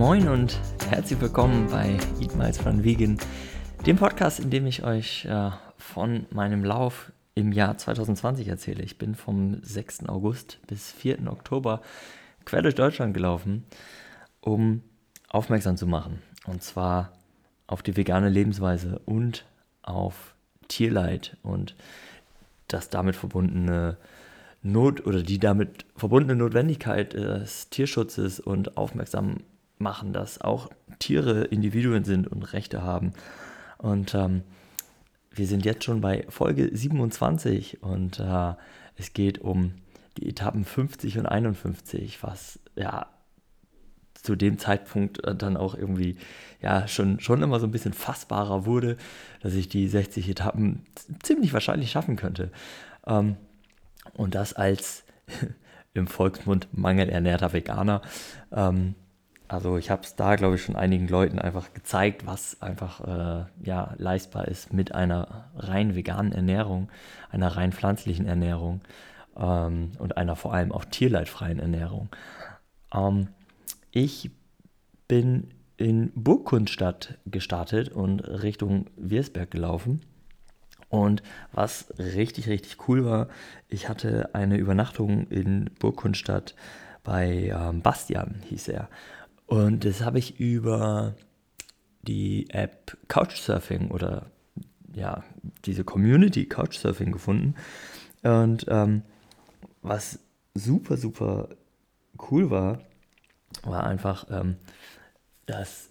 Moin und herzlich willkommen bei Eat Miles Run Vegan, dem Podcast, in dem ich euch äh, von meinem Lauf im Jahr 2020 erzähle. Ich bin vom 6. August bis 4. Oktober quer durch Deutschland gelaufen, um aufmerksam zu machen. Und zwar auf die vegane Lebensweise und auf Tierleid und das damit verbundene Not oder die damit verbundene Notwendigkeit des Tierschutzes und aufmerksam machen, dass auch Tiere Individuen sind und Rechte haben. Und ähm, wir sind jetzt schon bei Folge 27 und äh, es geht um die Etappen 50 und 51, was ja zu dem Zeitpunkt äh, dann auch irgendwie ja schon, schon immer so ein bisschen fassbarer wurde, dass ich die 60 Etappen ziemlich wahrscheinlich schaffen könnte. Ähm, und das als im Volksmund mangelernährter Veganer. Ähm, also ich habe es da, glaube ich, schon einigen Leuten einfach gezeigt, was einfach äh, ja, leistbar ist mit einer rein veganen Ernährung, einer rein pflanzlichen Ernährung ähm, und einer vor allem auch tierleidfreien Ernährung. Ähm, ich bin in Burgkundstadt gestartet und Richtung Wiersberg gelaufen. Und was richtig, richtig cool war, ich hatte eine Übernachtung in Burgkundstadt bei ähm, Bastian, hieß er. Und das habe ich über die App Couchsurfing oder ja, diese Community Couchsurfing gefunden. Und ähm, was super, super cool war, war einfach, ähm, dass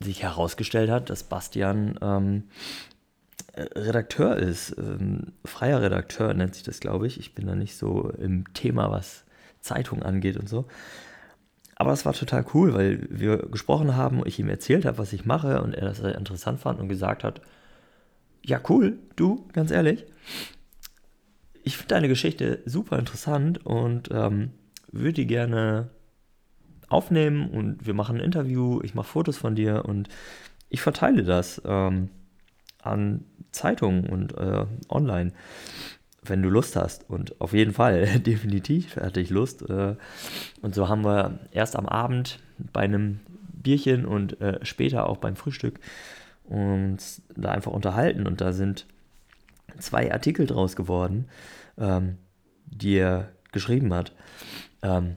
sich herausgestellt hat, dass Bastian ähm, Redakteur ist, ähm, freier Redakteur nennt sich das, glaube ich. Ich bin da nicht so im Thema, was Zeitung angeht und so. Aber es war total cool, weil wir gesprochen haben und ich ihm erzählt habe, was ich mache und er das sehr interessant fand und gesagt hat, ja cool, du, ganz ehrlich, ich finde deine Geschichte super interessant und ähm, würde die gerne aufnehmen und wir machen ein Interview, ich mache Fotos von dir und ich verteile das ähm, an Zeitungen und äh, online wenn du Lust hast. Und auf jeden Fall, definitiv hatte ich Lust. Äh, und so haben wir erst am Abend bei einem Bierchen und äh, später auch beim Frühstück uns da einfach unterhalten. Und da sind zwei Artikel draus geworden, ähm, die er geschrieben hat, ähm,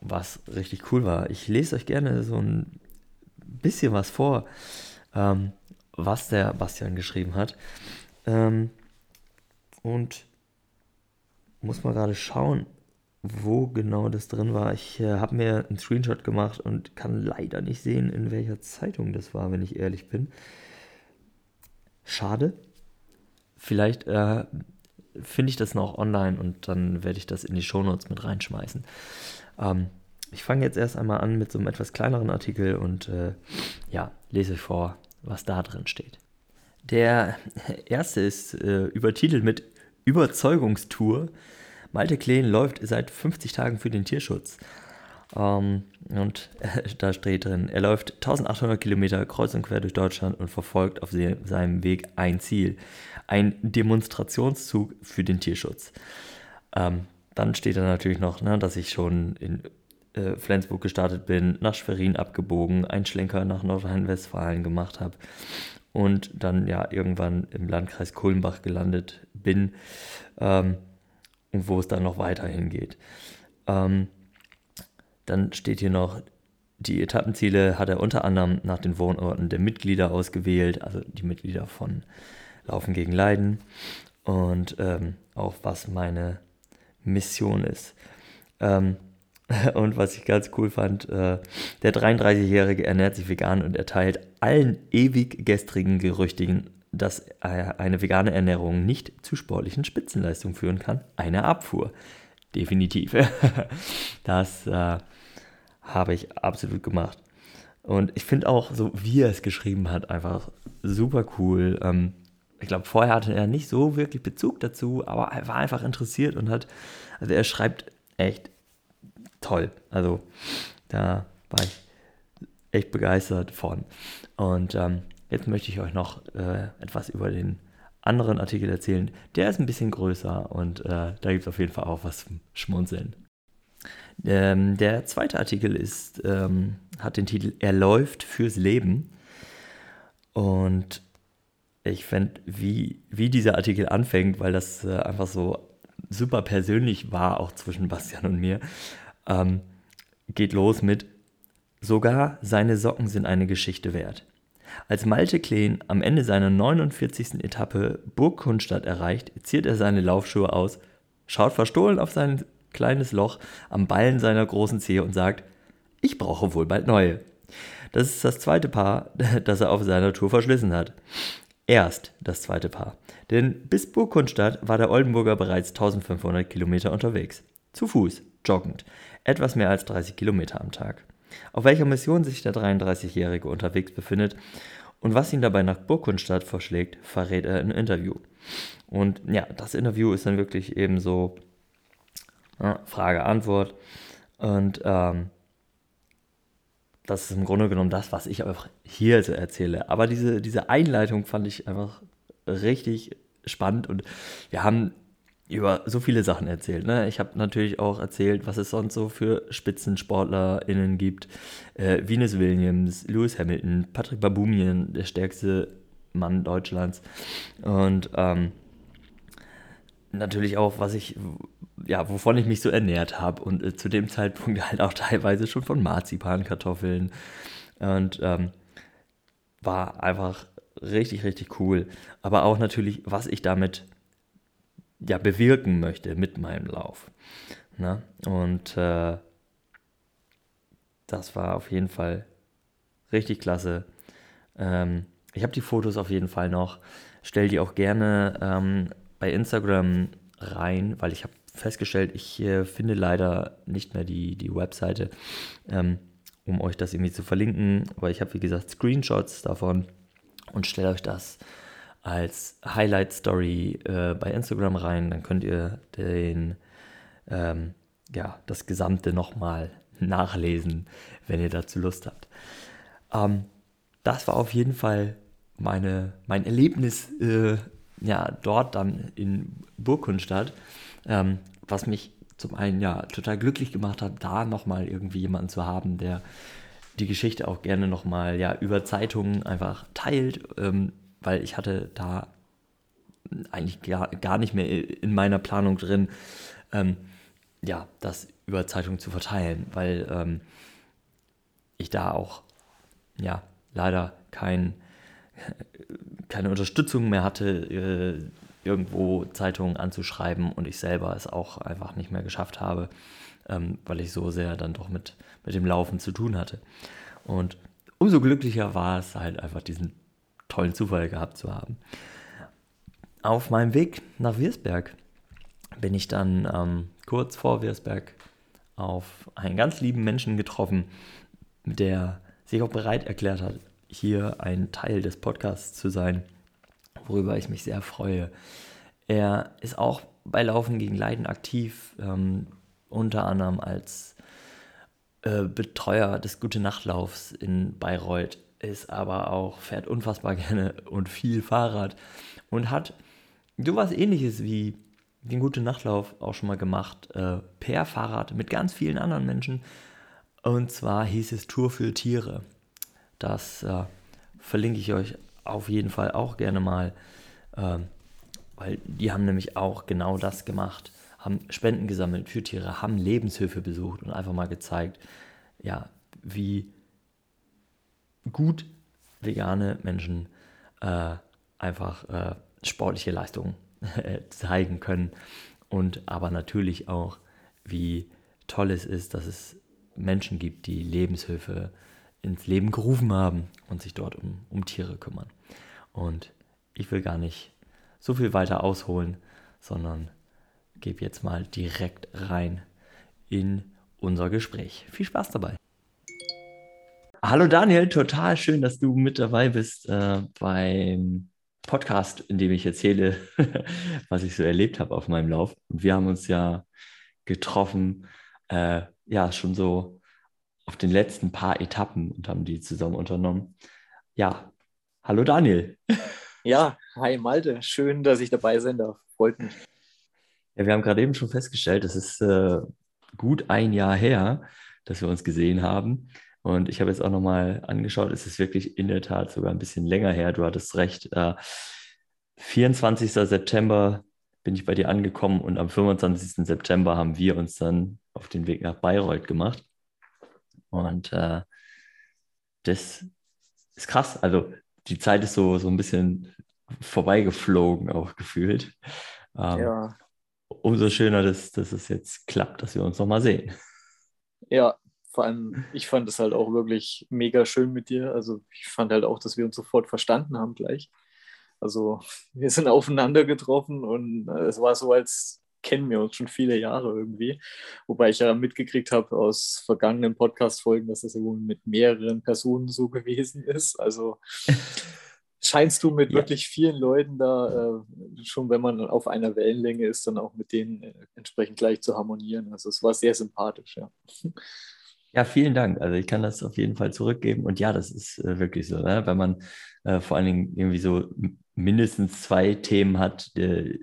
was richtig cool war. Ich lese euch gerne so ein bisschen was vor, ähm, was der Bastian geschrieben hat. und muss mal gerade schauen, wo genau das drin war. Ich äh, habe mir einen Screenshot gemacht und kann leider nicht sehen, in welcher Zeitung das war, wenn ich ehrlich bin. Schade. Vielleicht äh, finde ich das noch online und dann werde ich das in die Shownotes mit reinschmeißen. Ähm, ich fange jetzt erst einmal an mit so einem etwas kleineren Artikel und äh, ja, lese vor, was da drin steht. Der erste ist äh, übertitelt mit Überzeugungstour. Malte Kleen läuft seit 50 Tagen für den Tierschutz. Ähm, und äh, da steht drin, er läuft 1800 Kilometer kreuz und quer durch Deutschland und verfolgt auf seinem Weg ein Ziel. Ein Demonstrationszug für den Tierschutz. Ähm, dann steht da natürlich noch, ne, dass ich schon in äh, Flensburg gestartet bin, nach Schwerin abgebogen, einen Schlenker nach Nordrhein-Westfalen gemacht habe und dann ja irgendwann im Landkreis Kulmbach gelandet bin ähm, und wo es dann noch weiterhin geht. Ähm, dann steht hier noch, die Etappenziele hat er unter anderem nach den Wohnorten der Mitglieder ausgewählt, also die Mitglieder von Laufen gegen Leiden und ähm, auch was meine Mission ist. Ähm, Und was ich ganz cool fand, äh, der 33-Jährige ernährt sich vegan und erteilt allen ewig gestrigen Gerüchtigen, dass eine vegane Ernährung nicht zu sportlichen Spitzenleistungen führen kann, eine Abfuhr. Definitiv. das äh, habe ich absolut gemacht. Und ich finde auch, so wie er es geschrieben hat, einfach super cool. Ähm, ich glaube, vorher hatte er nicht so wirklich Bezug dazu, aber er war einfach interessiert und hat, also er schreibt echt toll. Also da war ich echt begeistert von. Und ähm, jetzt möchte ich euch noch äh, etwas über den anderen Artikel erzählen. Der ist ein bisschen größer und äh, da gibt es auf jeden Fall auch was zum Schmunzeln. Ähm, der zweite Artikel ist, ähm, hat den Titel Er läuft fürs Leben. Und ich fände, wie, wie dieser Artikel anfängt, weil das äh, einfach so super persönlich war, auch zwischen Bastian und mir, ähm, geht los mit Sogar seine Socken sind eine Geschichte wert. Als Malte Kleen am Ende seiner 49. Etappe Burg Kunstadt erreicht, zieht er seine Laufschuhe aus, schaut verstohlen auf sein kleines Loch am Ballen seiner großen Zehe und sagt, ich brauche wohl bald neue. Das ist das zweite Paar, das er auf seiner Tour verschlissen hat. Erst das zweite Paar. Denn bis Burgkunstadt war der Oldenburger bereits 1500 Kilometer unterwegs. Zu Fuß, joggend. Etwas mehr als 30 Kilometer am Tag. Auf welcher Mission sich der 33-Jährige unterwegs befindet und was ihn dabei nach Burgkunstadt verschlägt, verrät er im Interview. Und ja, das Interview ist dann wirklich eben so ja, Frage-Antwort. Und ähm, das ist im Grunde genommen das, was ich auch hier so erzähle. Aber diese, diese Einleitung fand ich einfach richtig spannend und wir haben über so viele Sachen erzählt. Ne? Ich habe natürlich auch erzählt, was es sonst so für SpitzensportlerInnen gibt. Äh, Venus Williams, Lewis Hamilton, Patrick Babumien, der stärkste Mann Deutschlands. Und ähm, natürlich auch, was ich, ja, wovon ich mich so ernährt habe und äh, zu dem Zeitpunkt halt auch teilweise schon von Marzipankartoffeln und ähm, war einfach richtig, richtig cool. Aber auch natürlich, was ich damit ja bewirken möchte mit meinem Lauf. Ne? Und äh, das war auf jeden Fall richtig klasse. Ähm, ich habe die Fotos auf jeden Fall noch. Stell die auch gerne ähm, bei Instagram rein, weil ich habe festgestellt, ich äh, finde leider nicht mehr die, die Webseite, ähm, um euch das irgendwie zu verlinken. Aber ich habe, wie gesagt, Screenshots davon und stelle euch das als Highlight Story äh, bei Instagram rein. Dann könnt ihr den, ähm, ja, das Gesamte nochmal nachlesen, wenn ihr dazu Lust habt. Ähm, das war auf jeden Fall meine, mein Erlebnis äh, ja, dort dann in Burgkunstadt, ähm, was mich zum einen ja total glücklich gemacht hat, da nochmal irgendwie jemanden zu haben, der die Geschichte auch gerne nochmal ja über Zeitungen einfach teilt, ähm, weil ich hatte da eigentlich gar, gar nicht mehr in meiner Planung drin, ähm, ja, das über Zeitungen zu verteilen, weil ähm, ich da auch ja leider kein keine Unterstützung mehr hatte, äh, irgendwo Zeitungen anzuschreiben und ich selber es auch einfach nicht mehr geschafft habe, ähm, weil ich so sehr dann doch mit, mit dem Laufen zu tun hatte. Und umso glücklicher war es halt einfach diesen tollen Zufall gehabt zu haben. Auf meinem Weg nach Wirsberg bin ich dann ähm, kurz vor Wirsberg auf einen ganz lieben Menschen getroffen, der sich auch bereit erklärt hat, hier ein Teil des Podcasts zu sein, worüber ich mich sehr freue. Er ist auch bei Laufen gegen Leiden aktiv, ähm, unter anderem als äh, Betreuer des Gute Nachtlaufs in Bayreuth, ist aber auch, fährt unfassbar gerne und viel Fahrrad und hat sowas ähnliches wie den Gute Nachtlauf auch schon mal gemacht, äh, per Fahrrad mit ganz vielen anderen Menschen. Und zwar hieß es Tour für Tiere. Das äh, verlinke ich euch auf jeden Fall auch gerne mal, äh, weil die haben nämlich auch genau das gemacht, haben Spenden gesammelt für Tiere, haben Lebenshilfe besucht und einfach mal gezeigt, ja, wie gut vegane Menschen äh, einfach äh, sportliche Leistungen zeigen können und aber natürlich auch, wie toll es ist, dass es Menschen gibt, die Lebenshilfe ins Leben gerufen haben und sich dort um, um Tiere kümmern. Und ich will gar nicht so viel weiter ausholen, sondern gebe jetzt mal direkt rein in unser Gespräch. Viel Spaß dabei. Hallo Daniel, total schön, dass du mit dabei bist äh, beim Podcast, in dem ich erzähle, was ich so erlebt habe auf meinem Lauf. Und wir haben uns ja getroffen, äh, ja, schon so auf den letzten paar Etappen und haben die zusammen unternommen. Ja, hallo Daniel. Ja, hi Malte, schön, dass ich dabei sein darf. Freut mich. Ja, wir haben gerade eben schon festgestellt, es ist äh, gut ein Jahr her, dass wir uns gesehen haben. Und ich habe jetzt auch nochmal angeschaut, es ist wirklich in der Tat sogar ein bisschen länger her. Du hattest recht. Äh, 24. September bin ich bei dir angekommen und am 25. September haben wir uns dann auf den Weg nach Bayreuth gemacht. Und äh, das ist krass. Also die Zeit ist so, so ein bisschen vorbeigeflogen, auch gefühlt. Ähm, ja. Umso schöner, dass, dass es jetzt klappt, dass wir uns nochmal sehen. Ja, vor allem, ich fand es halt auch wirklich mega schön mit dir. Also ich fand halt auch, dass wir uns sofort verstanden haben gleich. Also wir sind aufeinander getroffen und äh, es war so, als kennen wir uns schon viele Jahre irgendwie. Wobei ich ja mitgekriegt habe aus vergangenen Podcast-Folgen, dass das wohl mit mehreren Personen so gewesen ist. Also scheinst du mit ja. wirklich vielen Leuten da äh, schon, wenn man auf einer Wellenlänge ist, dann auch mit denen äh, entsprechend gleich zu harmonieren. Also es war sehr sympathisch, ja. Ja, vielen Dank. Also ich kann das auf jeden Fall zurückgeben. Und ja, das ist äh, wirklich so, ne? wenn man äh, vor allen Dingen irgendwie so mindestens zwei Themen hat, äh,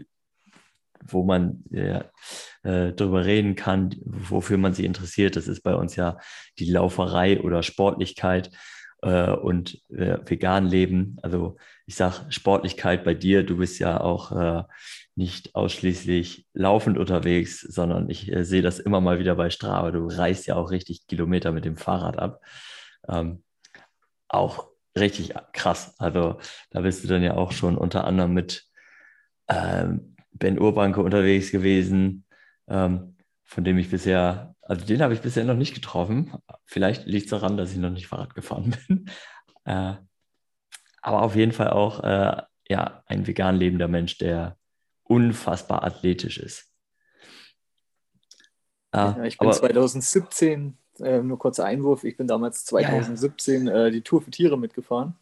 wo man äh, darüber reden kann, wofür man sich interessiert. Das ist bei uns ja die Lauferei oder Sportlichkeit äh, und äh, vegan leben. Also ich sage Sportlichkeit bei dir, du bist ja auch äh, nicht ausschließlich laufend unterwegs, sondern ich äh, sehe das immer mal wieder bei Strava. Du reist ja auch richtig Kilometer mit dem Fahrrad ab. Ähm, auch richtig krass. Also da bist du dann ja auch schon unter anderem mit ähm, Ben Urbanke unterwegs gewesen, ähm, von dem ich bisher, also den habe ich bisher noch nicht getroffen. Vielleicht liegt es daran, dass ich noch nicht Fahrrad gefahren bin. äh, aber auf jeden Fall auch äh, ja, ein vegan lebender Mensch, der unfassbar athletisch ist. Äh, ja, ich bin aber, 2017, äh, nur kurzer Einwurf, ich bin damals 2017 ja, ja. Äh, die Tour für Tiere mitgefahren.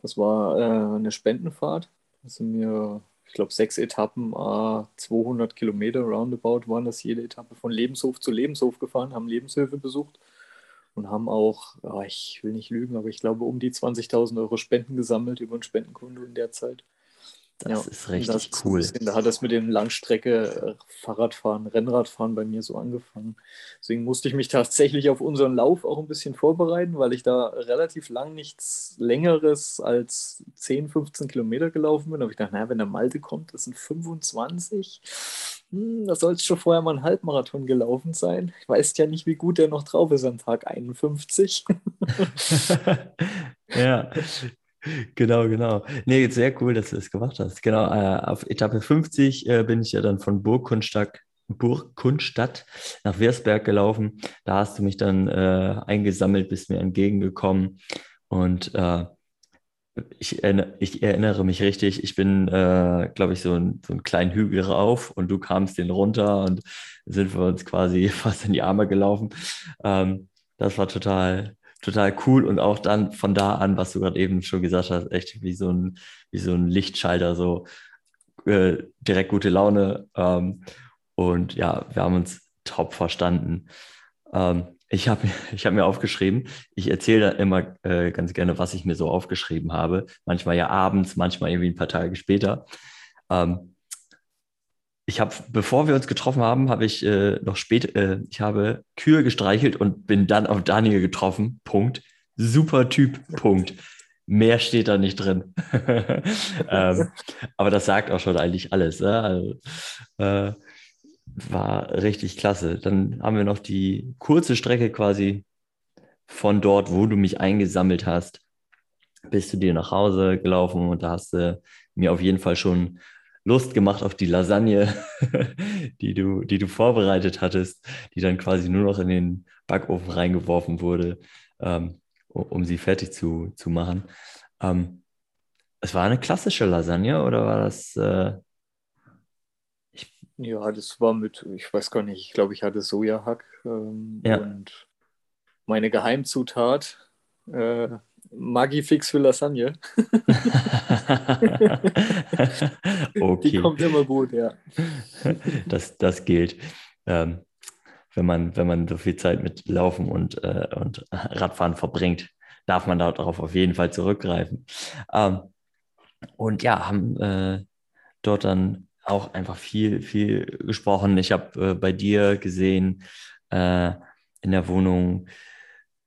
Das war äh, eine Spendenfahrt. Das sind mir ich glaube, sechs Etappen, äh, 200 Kilometer roundabout waren das jede Etappe von Lebenshof zu Lebenshof gefahren, haben Lebenshöfe besucht und haben auch, oh, ich will nicht lügen, aber ich glaube, um die 20.000 Euro Spenden gesammelt über ein Spendenkonto in der Zeit. Das ja, ist richtig das cool. Bisschen, da hat das mit dem Langstrecke äh, Fahrradfahren, Rennradfahren bei mir so angefangen. Deswegen musste ich mich tatsächlich auf unseren Lauf auch ein bisschen vorbereiten, weil ich da relativ lang nichts Längeres als 10, 15 Kilometer gelaufen bin. Da habe ich gedacht, naja, wenn der Malte kommt, das sind 25. Hm, da soll es schon vorher mal ein Halbmarathon gelaufen sein. Ich weiß ja nicht, wie gut der noch drauf ist am Tag 51. ja, Genau, genau. Nee, sehr cool, dass du das gemacht hast. Genau, äh, auf Etappe 50 äh, bin ich ja dann von Burgkunstadt, Burgkunstadt nach Wirsberg gelaufen. Da hast du mich dann äh, eingesammelt, bist mir entgegengekommen und äh, ich, ich, erinnere mich richtig, ich bin, äh, glaube ich, so, ein, so einen kleinen Hügel rauf und du kamst den runter und sind wir uns quasi fast in die Arme gelaufen. Ähm, das war total, total cool und auch dann von da an, was du gerade eben schon gesagt hast, echt wie so ein, wie so ein Lichtschalter, so äh, direkt gute Laune. Ähm, und ja, wir haben uns top verstanden. Ähm, ich habe ich hab mir aufgeschrieben, ich erzähle da immer äh, ganz gerne, was ich mir so aufgeschrieben habe. Manchmal ja abends, manchmal irgendwie ein paar Tage später. Ähm, ich habe, bevor wir uns getroffen haben, habe ich äh, noch spät, äh, ich habe Kühe gestreichelt und bin dann auf Daniel getroffen. Punkt. Super Typ. Punkt. Mehr steht da nicht drin. ähm, aber das sagt auch schon eigentlich alles. Ne? Also, äh, war richtig klasse. Dann haben wir noch die kurze Strecke quasi von dort, wo du mich eingesammelt hast, bist du dir nach Hause gelaufen und da hast du mir auf jeden Fall schon Lust gemacht auf die Lasagne, die du, die du vorbereitet hattest, die dann quasi nur noch in den Backofen reingeworfen wurde, ähm, um sie fertig zu, zu machen. Ähm, es war eine klassische Lasagne oder war das? Äh, ja, das war mit, ich weiß gar nicht, ich glaube, ich hatte Sojahack ähm, ja. und meine Geheimzutat äh, Magifix für Lasagne. okay. Die kommt immer gut, ja. Das, das gilt. Ähm, wenn, man, wenn man so viel Zeit mit Laufen und, äh, und Radfahren verbringt, darf man darauf auf jeden Fall zurückgreifen. Ähm, und ja, haben äh, dort dann auch einfach viel, viel gesprochen. Ich habe äh, bei dir gesehen äh, in der Wohnung,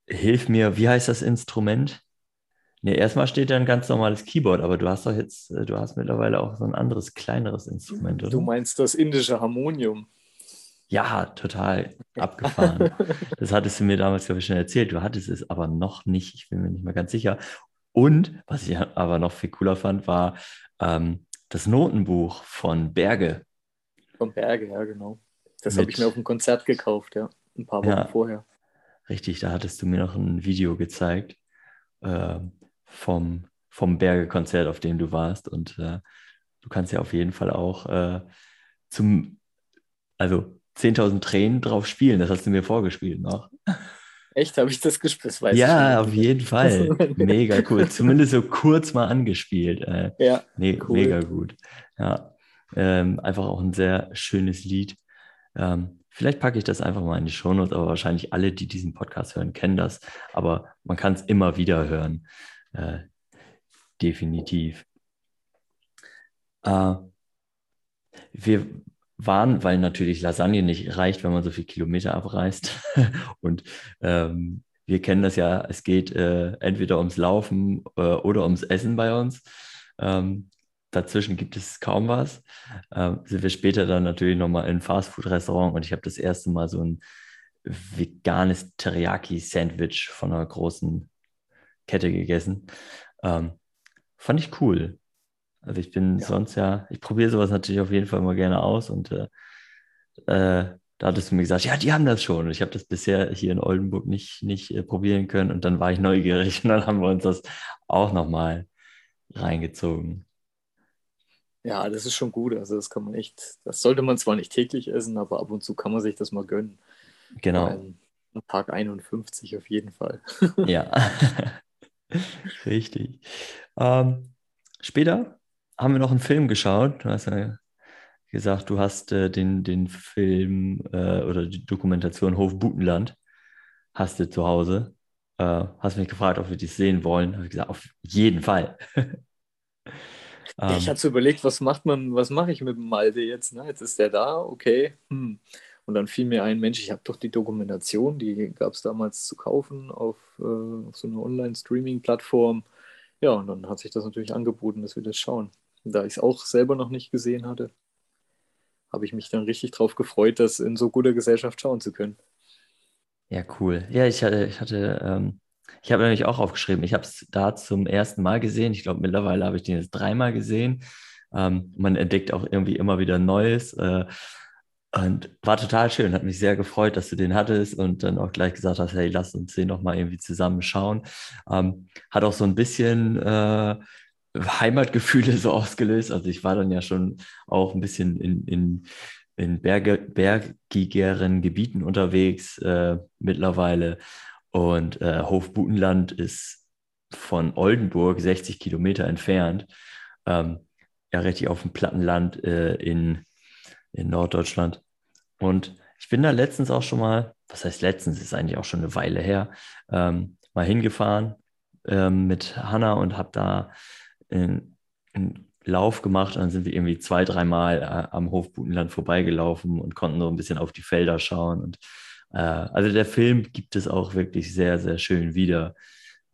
hilf mir, wie heißt das Instrument? Nee, erstmal steht da ein ganz normales Keyboard, aber du hast doch jetzt, äh, du hast mittlerweile auch so ein anderes, kleineres Instrument, oder? Du meinst das indische Harmonium. Ja, total abgefahren. das hattest du mir damals, glaube ich, schon erzählt. Du hattest es aber noch nicht. Ich bin mir nicht mehr ganz sicher. Und was ich aber noch viel cooler fand, war ähm, das Notenbuch von Berge. Von Berge, ja, genau. Das habe ich mir auf dem Konzert gekauft, ja. Ein paar Wochen ja, vorher. Richtig, da hattest du mir noch ein Video gezeigt äh, vom, vom Berge-Konzert, auf dem du warst. Und äh, du kannst ja auf jeden Fall auch äh, zum, also 10.000 Tränen drauf spielen. Das hast du mir vorgespielt noch. Echt? Habe ich das gespielt? Das ja, auf jeden Fall. Mega cool. Zumindest so kurz mal angespielt. Äh, ja. Me cool. Mega gut. Ja. Ähm, einfach auch ein sehr schönes Lied. Ähm, vielleicht packe ich das einfach mal in die Shownotes, aber wahrscheinlich alle, die diesen Podcast hören, kennen das. Aber man kann es immer wieder hören. Äh, definitiv. Äh, wir waren, weil natürlich Lasagne nicht reicht, wenn man so viele Kilometer abreist. Und ähm, wir kennen das ja, es geht äh, entweder ums Laufen äh, oder ums Essen bei uns. Ähm, dazwischen gibt es kaum was. Ähm, sind wir später dann natürlich nochmal in ein Fastfood-Restaurant und ich habe das erste Mal so ein veganes Teriyaki-Sandwich von einer großen Kette gegessen. Ähm, fand ich cool. Also ich bin ja. sonst ja, ich probiere sowas natürlich auf jeden Fall immer gerne aus und äh, äh, da hattest du mir gesagt, ja, die haben das schon. Und ich habe das bisher hier in Oldenburg nicht, nicht äh, probieren können und dann war ich neugierig und dann haben wir uns das auch nochmal reingezogen. Ja, das ist schon gut. Also das kann man echt, das sollte man zwar nicht täglich essen, aber ab und zu kann man sich das mal gönnen. Genau. Ein Tag 51 auf jeden Fall. ja, richtig. Ähm, später haben wir noch einen Film geschaut. Du hast ja gesagt, du hast äh, den, den Film äh, oder die Dokumentation Hof Butenland hast du zu Hause. Äh, hast mich gefragt, ob wir die sehen wollen. Habe ich gesagt, auf jeden Fall. Ich ähm. hatte überlegt, was macht man, was mache ich mit dem Malte jetzt? Ne? Jetzt ist der da, okay. Hm. Und dann fiel mir ein, Mensch, ich habe doch die Dokumentation, die gab es damals zu kaufen auf, äh, auf so einer Online-Streaming-Plattform. Ja, und dann hat sich das natürlich angeboten, dass wir das schauen da ich es auch selber noch nicht gesehen hatte, habe ich mich dann richtig drauf gefreut, das in so guter Gesellschaft schauen zu können. Ja, cool. Ja, ich hatte, ich hatte, ähm, ich habe nämlich auch aufgeschrieben, ich habe es da zum ersten Mal gesehen. Ich glaube, mittlerweile habe ich den jetzt dreimal gesehen. Ähm, man entdeckt auch irgendwie immer wieder Neues. Äh, und war total schön, hat mich sehr gefreut, dass du den hattest und dann auch gleich gesagt hast, hey, lass uns den nochmal irgendwie zusammen schauen. Ähm, hat auch so ein bisschen äh, Heimatgefühle so ausgelöst. Also ich war dann ja schon auch ein bisschen in, in, in Berge, bergigeren Gebieten unterwegs äh, mittlerweile. Und äh, Hofbutenland ist von Oldenburg 60 Kilometer entfernt. Ähm, ja, richtig auf dem Plattenland äh, in, in Norddeutschland. Und ich bin da letztens auch schon mal, was heißt letztens, ist eigentlich auch schon eine Weile her, ähm, mal hingefahren ähm, mit Hanna und habe da einen Lauf gemacht. Und dann sind wir irgendwie zwei, dreimal äh, am Hofbutenland vorbeigelaufen und konnten so ein bisschen auf die Felder schauen. Und äh, also der Film gibt es auch wirklich sehr, sehr schön wieder.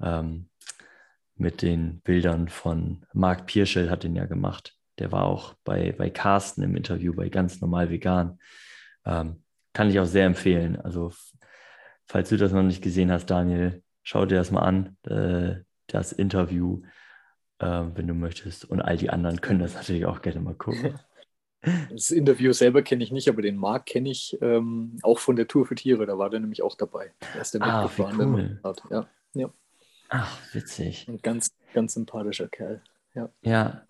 Ähm, mit den Bildern von Marc Pierschel hat den ja gemacht. Der war auch bei, bei Carsten im Interview bei Ganz Normal Vegan. Ähm, kann ich auch sehr empfehlen. Also, falls du das noch nicht gesehen hast, Daniel, schau dir das mal an. Äh, das Interview äh, wenn du möchtest. Und all die anderen können das natürlich auch gerne mal gucken. Das Interview selber kenne ich nicht, aber den Marc kenne ich ähm, auch von der Tour für Tiere. Da war der nämlich auch dabei. Er ist der ah, mitgefahren. Cool. Ja, ja. Ach, witzig. Ein ganz, ganz sympathischer Kerl. Ja. ja.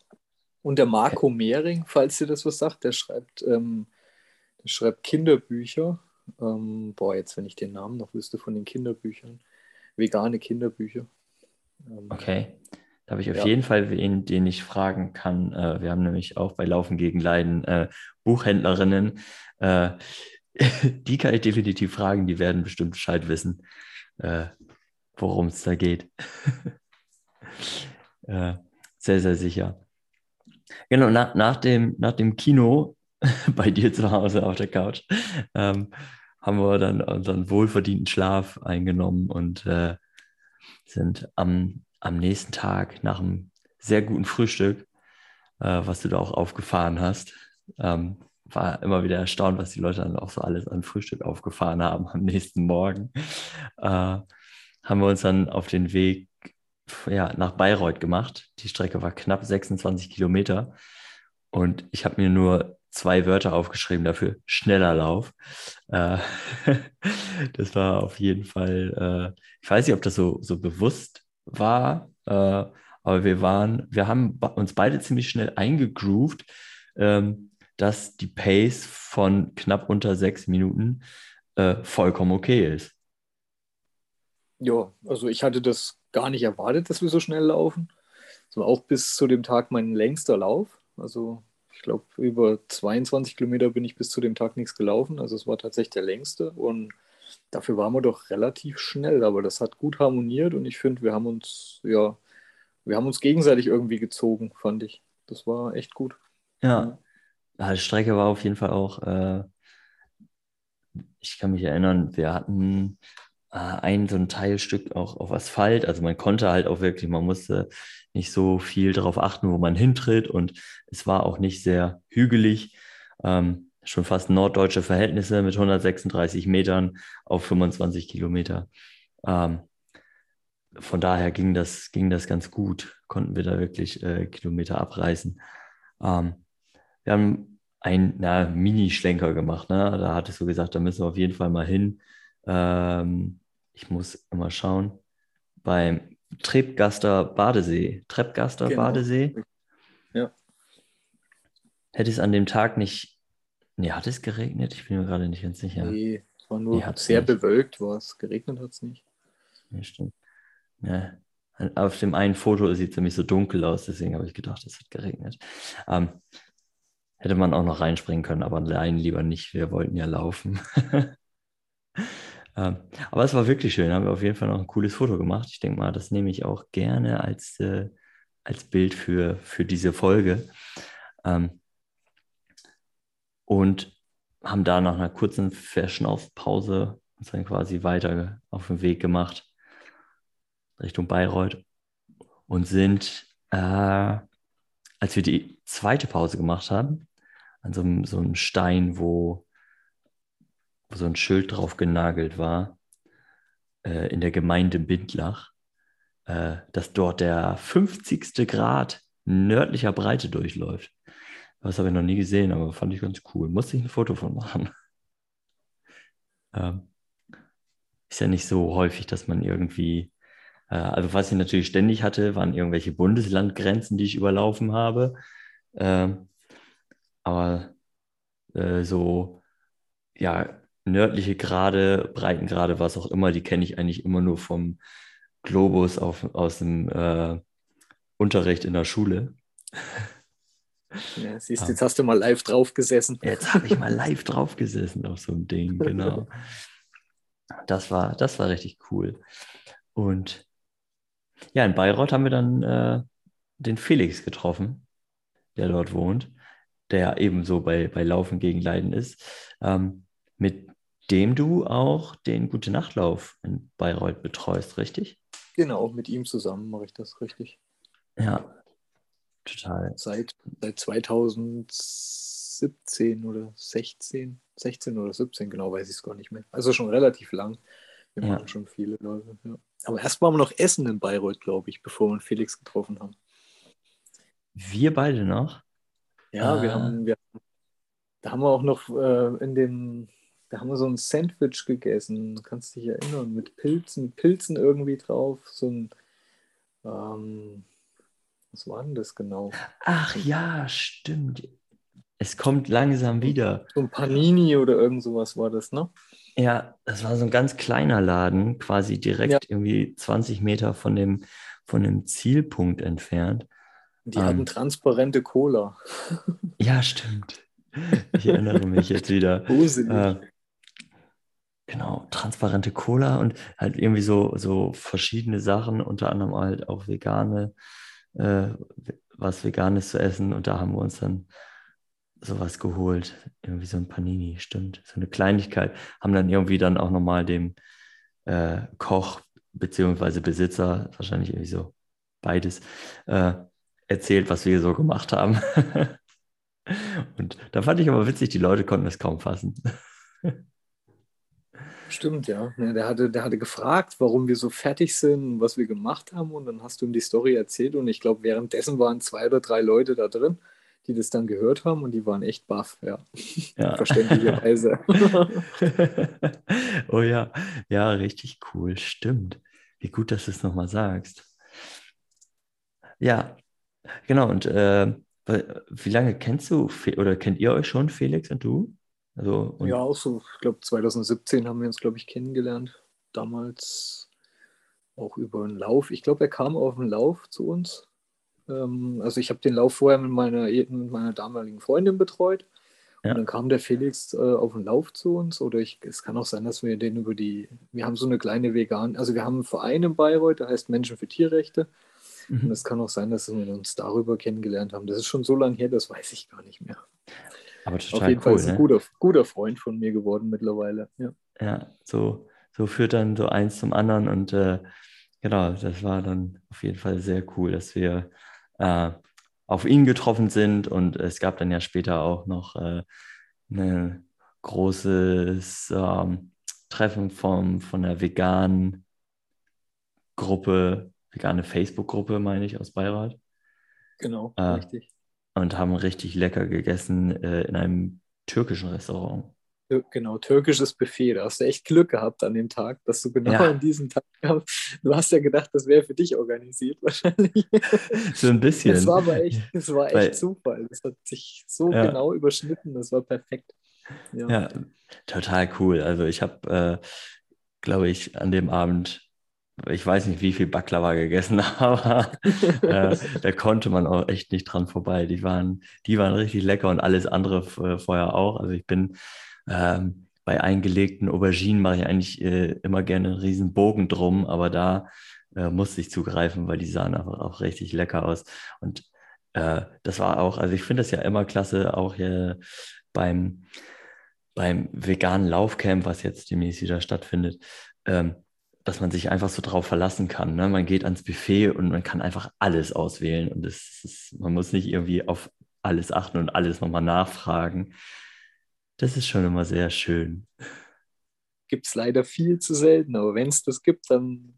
Und der Marco Mehring, falls dir das was sagt, der schreibt, ähm, der schreibt Kinderbücher. Ähm, boah, jetzt, wenn ich den Namen noch wüsste von den Kinderbüchern. Vegane Kinderbücher. Ähm, okay. Da habe ich auf ja. jeden Fall wen, den ich fragen kann. Äh, wir haben nämlich auch bei Laufen gegen Leiden äh, Buchhändlerinnen. Äh, die kann ich definitiv fragen, die werden bestimmt Bescheid wissen, äh, worum es da geht. Äh, sehr, sehr sicher. Genau, nach, nach, dem, nach dem Kino bei dir zu Hause auf der Couch ähm, haben wir dann unseren wohlverdienten Schlaf eingenommen und äh, sind am, am nächsten Tag nach einem sehr guten Frühstück, äh, was du da auch aufgefahren hast, ähm, war immer wieder erstaunt, was die Leute dann auch so alles an Frühstück aufgefahren haben am nächsten Morgen. Äh, haben wir uns dann auf den Weg ja, nach Bayreuth gemacht. Die Strecke war knapp 26 Kilometer und ich habe mir nur zwei Wörter aufgeschrieben dafür, schneller Lauf. Äh, das war auf jeden Fall, äh, ich weiß nicht, ob das so, so bewusst war, äh, aber wir waren, wir haben uns beide ziemlich schnell eingegroovt, ähm, dass die Pace von knapp unter sechs Minuten äh, vollkommen okay ist. Ja, also ich hatte das gar nicht erwartet, dass wir so schnell laufen. Das auch bis zu dem Tag mein längster Lauf. Also ich glaube, über 22 Kilometer bin ich bis zu dem Tag nichts gelaufen. Also es war tatsächlich der längste und dafür waren wir doch relativ schnell. Aber das hat gut harmoniert und ich finde, wir haben uns, ja, wir haben uns gegenseitig irgendwie gezogen, fand ich. Das war echt gut. Ja, die Strecke war auf jeden Fall auch, äh, ich kann mich erinnern, wir hatten ein so ein Teilstück auch auf Asphalt. Also man konnte halt auch wirklich, man musste nicht so viel darauf achten, wo man hintritt und es war auch nicht sehr hügelig. Ähm, schon fast norddeutsche Verhältnisse mit 136 Metern auf 25 Kilometer. Ähm, von daher ging das, ging das ganz gut, konnten wir da wirklich äh, Kilometer abreißen. Ähm, wir haben einen Mini-Schlenker gemacht. Ne? Da hattest du gesagt, da müssen wir auf jeden Fall mal hin. Ähm, ich muss immer schauen. Beim Trebgaster Badesee. Trebgaster genau. Badesee. Ja. Hätte es an dem Tag nicht. Nee, hat es geregnet? Ich bin mir gerade nicht ganz sicher. Nee, es war nur nee, sehr nicht. bewölkt, war es. Geregnet hat es nicht. Ja, stimmt. Ja. Auf dem einen Foto sieht es nämlich so dunkel aus, deswegen habe ich gedacht, es hat geregnet. Ähm, hätte man auch noch reinspringen können, aber nein, lieber nicht. Wir wollten ja laufen. Ähm, aber es war wirklich schön. Haben wir auf jeden Fall noch ein cooles Foto gemacht. Ich denke mal, das nehme ich auch gerne als, äh, als Bild für, für diese Folge. Ähm, und haben da nach einer kurzen Verschnaufpause uns dann quasi weiter auf den Weg gemacht Richtung Bayreuth und sind, äh, als wir die zweite Pause gemacht haben, an so so einem Stein, wo wo so ein Schild drauf genagelt war, äh, in der Gemeinde Bindlach, äh, dass dort der 50. Grad nördlicher Breite durchläuft. Das habe ich noch nie gesehen, aber fand ich ganz cool. Musste ich ein Foto von machen. ähm, ist ja nicht so häufig, dass man irgendwie, äh, also was ich natürlich ständig hatte, waren irgendwelche Bundeslandgrenzen, die ich überlaufen habe. Ähm, aber äh, so, ja, nördliche Grade, Breitengrade, was auch immer, die kenne ich eigentlich immer nur vom Globus auf, aus dem äh, Unterricht in der Schule. Ja, siehst du, jetzt hast du mal live drauf gesessen. Jetzt habe ich mal live drauf gesessen auf so einem Ding, genau. Das war, das war richtig cool. Und ja, in Bayreuth haben wir dann äh, den Felix getroffen, der dort wohnt, der ebenso bei, bei Laufen gegen Leiden ist. Ähm, mit dem du auch den Gute Nachtlauf in Bayreuth betreust, richtig? Genau, mit ihm zusammen mache ich das richtig. Ja, total. Seit, seit 2017 oder 16, 16 oder 17, genau weiß ich es gar nicht mehr. Also schon relativ lang. Wir ja. machen schon viele Läufe. Ja. Aber erst waren wir noch essen in Bayreuth, glaube ich, bevor wir Felix getroffen haben. Wir beide noch? Ja, ah. wir haben, wir, da haben wir auch noch äh, in dem da haben wir so ein Sandwich gegessen, du kannst dich erinnern, mit Pilzen, Pilzen irgendwie drauf, so ein, ähm, was war denn das genau? Ach ja, stimmt. Es kommt langsam wieder. So ein Panini oder irgend sowas war das, ne? Ja, das war so ein ganz kleiner Laden, quasi direkt ja. irgendwie 20 Meter von dem, von dem Zielpunkt entfernt. Die ähm, hatten transparente Cola. Ja, stimmt. Ich erinnere mich jetzt wieder. Äh, Genau, transparente Cola und halt irgendwie so, so verschiedene Sachen, unter anderem halt auch vegane, äh, was Veganes zu essen und da haben wir uns dann sowas geholt. Irgendwie so ein Panini, stimmt. So eine Kleinigkeit. Haben dann irgendwie dann auch nochmal dem äh, Koch beziehungsweise Besitzer, wahrscheinlich irgendwie so beides, äh, erzählt, was wir so gemacht haben. und da fand ich aber witzig, die Leute konnten es kaum fassen. Stimmt, ja. ja. der, hatte, der hatte gefragt, warum wir so fertig sind, was wir gemacht haben. Und dann hast du ihm die Story erzählt. Und ich glaube, währenddessen waren zwei oder drei Leute da drin, die das dann gehört haben und die waren echt baff, ja. ja. Verständlicherweise. oh ja, ja, richtig cool. Stimmt. Wie gut, dass du es nochmal sagst. Ja, genau. Und äh, wie lange kennst du oder kennt ihr euch schon, Felix und du? Also, ja, auch so, ich glaube 2017 haben wir uns, glaube ich, kennengelernt. Damals auch über einen Lauf. Ich glaube, er kam auf einen Lauf zu uns. Ähm, also ich habe den Lauf vorher mit meiner, mit meiner damaligen Freundin betreut. Ja. Und dann kam der Felix äh, auf den Lauf zu uns. Oder ich, es kann auch sein, dass wir den über die, wir haben so eine kleine vegan, also wir haben einen Verein in Bayreuth, der heißt Menschen für Tierrechte. Mhm. Und es kann auch sein, dass wir uns darüber kennengelernt haben. Das ist schon so lange her, das weiß ich gar nicht mehr. Aber total Auf jeden cool, Fall ist ein ne? guter, guter Freund von mir geworden mittlerweile. Ja, ja so, so führt dann so eins zum anderen und äh, genau, das war dann auf jeden Fall sehr cool, dass wir äh, auf ihn getroffen sind und es gab dann ja später auch noch äh, ein großes ähm, Treffen vom, von der veganen Gruppe, vegane Facebook-Gruppe, meine ich, aus Bayreuth. Genau, äh, richtig und haben richtig lecker gegessen äh, in einem türkischen Restaurant. Genau, türkisches Buffet. Da hast du echt Glück gehabt an dem Tag, dass du genau ja. an diesem Tag kamst. Du hast ja gedacht, das wäre für dich organisiert, wahrscheinlich. So ein bisschen. Das war aber echt, das war echt Weil, Zufall. Das hat sich so ja. genau überschnitten, das war perfekt. Ja, ja total cool. Also ich habe, äh, glaube ich, an dem Abend ich weiß nicht, wie viel Baklava gegessen, aber äh, da konnte man auch echt nicht dran vorbei. Die waren, die waren richtig lecker und alles andere äh, vorher auch. Also ich bin ähm, bei eingelegten Auberginen mache ich eigentlich äh, immer gerne einen riesen Bogen drum, aber da äh, musste ich zugreifen, weil die sahen einfach auch richtig lecker aus. Und äh, das war auch, also ich finde das ja immer klasse, auch hier beim, beim veganen Laufcamp, was jetzt demnächst wieder stattfindet. Ähm, dass man sich einfach so drauf verlassen kann. Ne? Man geht ans Buffet und man kann einfach alles auswählen und ist, man muss nicht irgendwie auf alles achten und alles nochmal nachfragen. Das ist schon immer sehr schön. Gibt es leider viel zu selten, aber wenn es das gibt, dann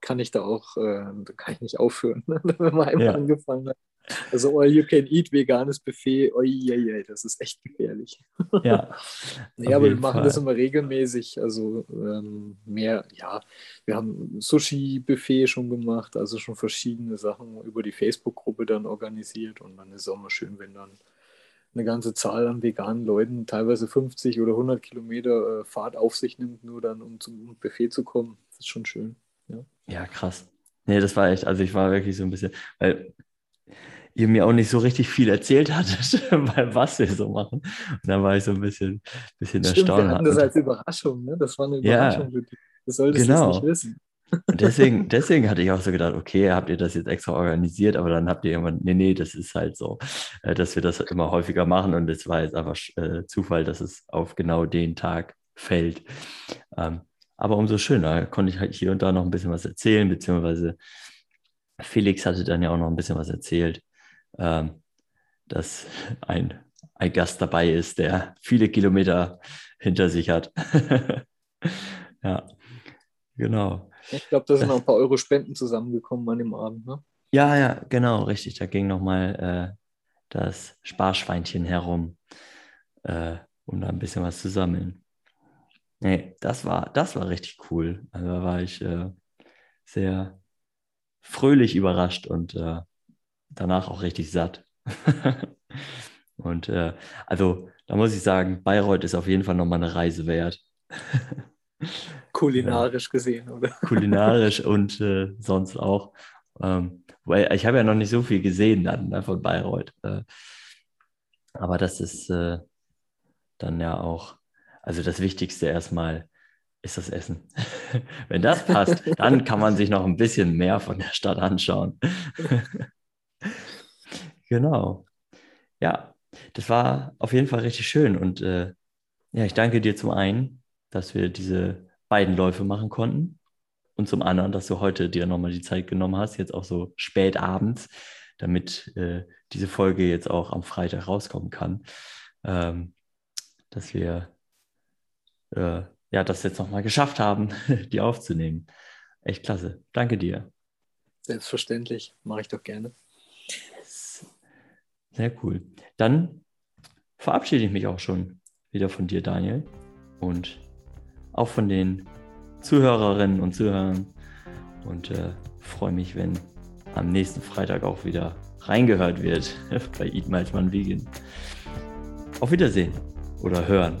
kann ich da auch, äh, kann ich nicht aufhören, wenn man einmal ja. angefangen hat. Also all you can eat veganes Buffet, oi, oi, oi, das ist echt gefährlich. Ja. nee, aber wir machen Fall. das immer regelmäßig. Also ähm, mehr, ja, wir haben Sushi-Buffet schon gemacht, also schon verschiedene Sachen über die Facebook-Gruppe dann organisiert und dann ist es auch mal schön, wenn dann eine ganze Zahl an veganen Leuten, teilweise 50 oder 100 Kilometer äh, Fahrt auf sich nimmt, nur dann um zum Buffet zu kommen. Das ist schon schön. Ja, ja krass. Nee, das war echt, also ich war wirklich so ein bisschen, weil ihr mir auch nicht so richtig viel erzählt hattet, weil was wir so machen. Und dann war ich so ein bisschen, bisschen Stimmt, erstaunt. Wir hatten das als Überraschung, ne? Das war eine Überraschung ja, Das solltest genau. du nicht wissen. Und deswegen, deswegen hatte ich auch so gedacht, okay, habt ihr das jetzt extra organisiert, aber dann habt ihr irgendwann, nee, nee, das ist halt so, äh, dass wir das immer häufiger machen und es war jetzt einfach äh, Zufall, dass es auf genau den Tag fällt. Ähm, aber umso schöner konnte ich halt hier und da noch ein bisschen was erzählen, beziehungsweise Felix hatte dann ja auch noch ein bisschen was erzählt ähm, dass ein, ein Gast dabei ist, der viele Kilometer hinter sich hat. ja, genau. Ich glaube, da sind noch ein paar Euro Spenden zusammengekommen an dem Abend, ne? Ja, ja, genau, richtig. Da ging nochmal äh, das Sparschweinchen herum, äh, um da ein bisschen was zu sammeln. Nee, das war, das war richtig cool. Also da war ich äh, sehr fröhlich überrascht und äh, danach auch richtig satt. und äh, also da muss ich sagen, Bayreuth ist auf jeden Fall nochmal eine Reise wert. Kulinarisch ja. gesehen, oder? Kulinarisch und äh, sonst auch. Ähm, weil ich habe ja noch nicht so viel gesehen dann ne, von Bayreuth. Äh, aber das ist äh, dann ja auch, also das Wichtigste erstmal ist das Essen. Wenn das passt, dann kann man sich noch ein bisschen mehr von der Stadt anschauen. Genau. Ja, das war auf jeden Fall richtig schön. Und äh, ja, ich danke dir zum einen, dass wir diese beiden Läufe machen konnten. Und zum anderen, dass du heute dir nochmal die Zeit genommen hast, jetzt auch so spät abends, damit äh, diese Folge jetzt auch am Freitag rauskommen kann. Ähm, dass wir äh, ja das jetzt nochmal geschafft haben, die aufzunehmen. Echt klasse. Danke dir. Selbstverständlich, mache ich doch gerne. Sehr cool. Dann verabschiede ich mich auch schon wieder von dir, Daniel. Und auch von den Zuhörerinnen und Zuhörern. Und äh, freue mich, wenn am nächsten Freitag auch wieder reingehört wird bei Eat Miles Man Vegan. Auf Wiedersehen oder hören.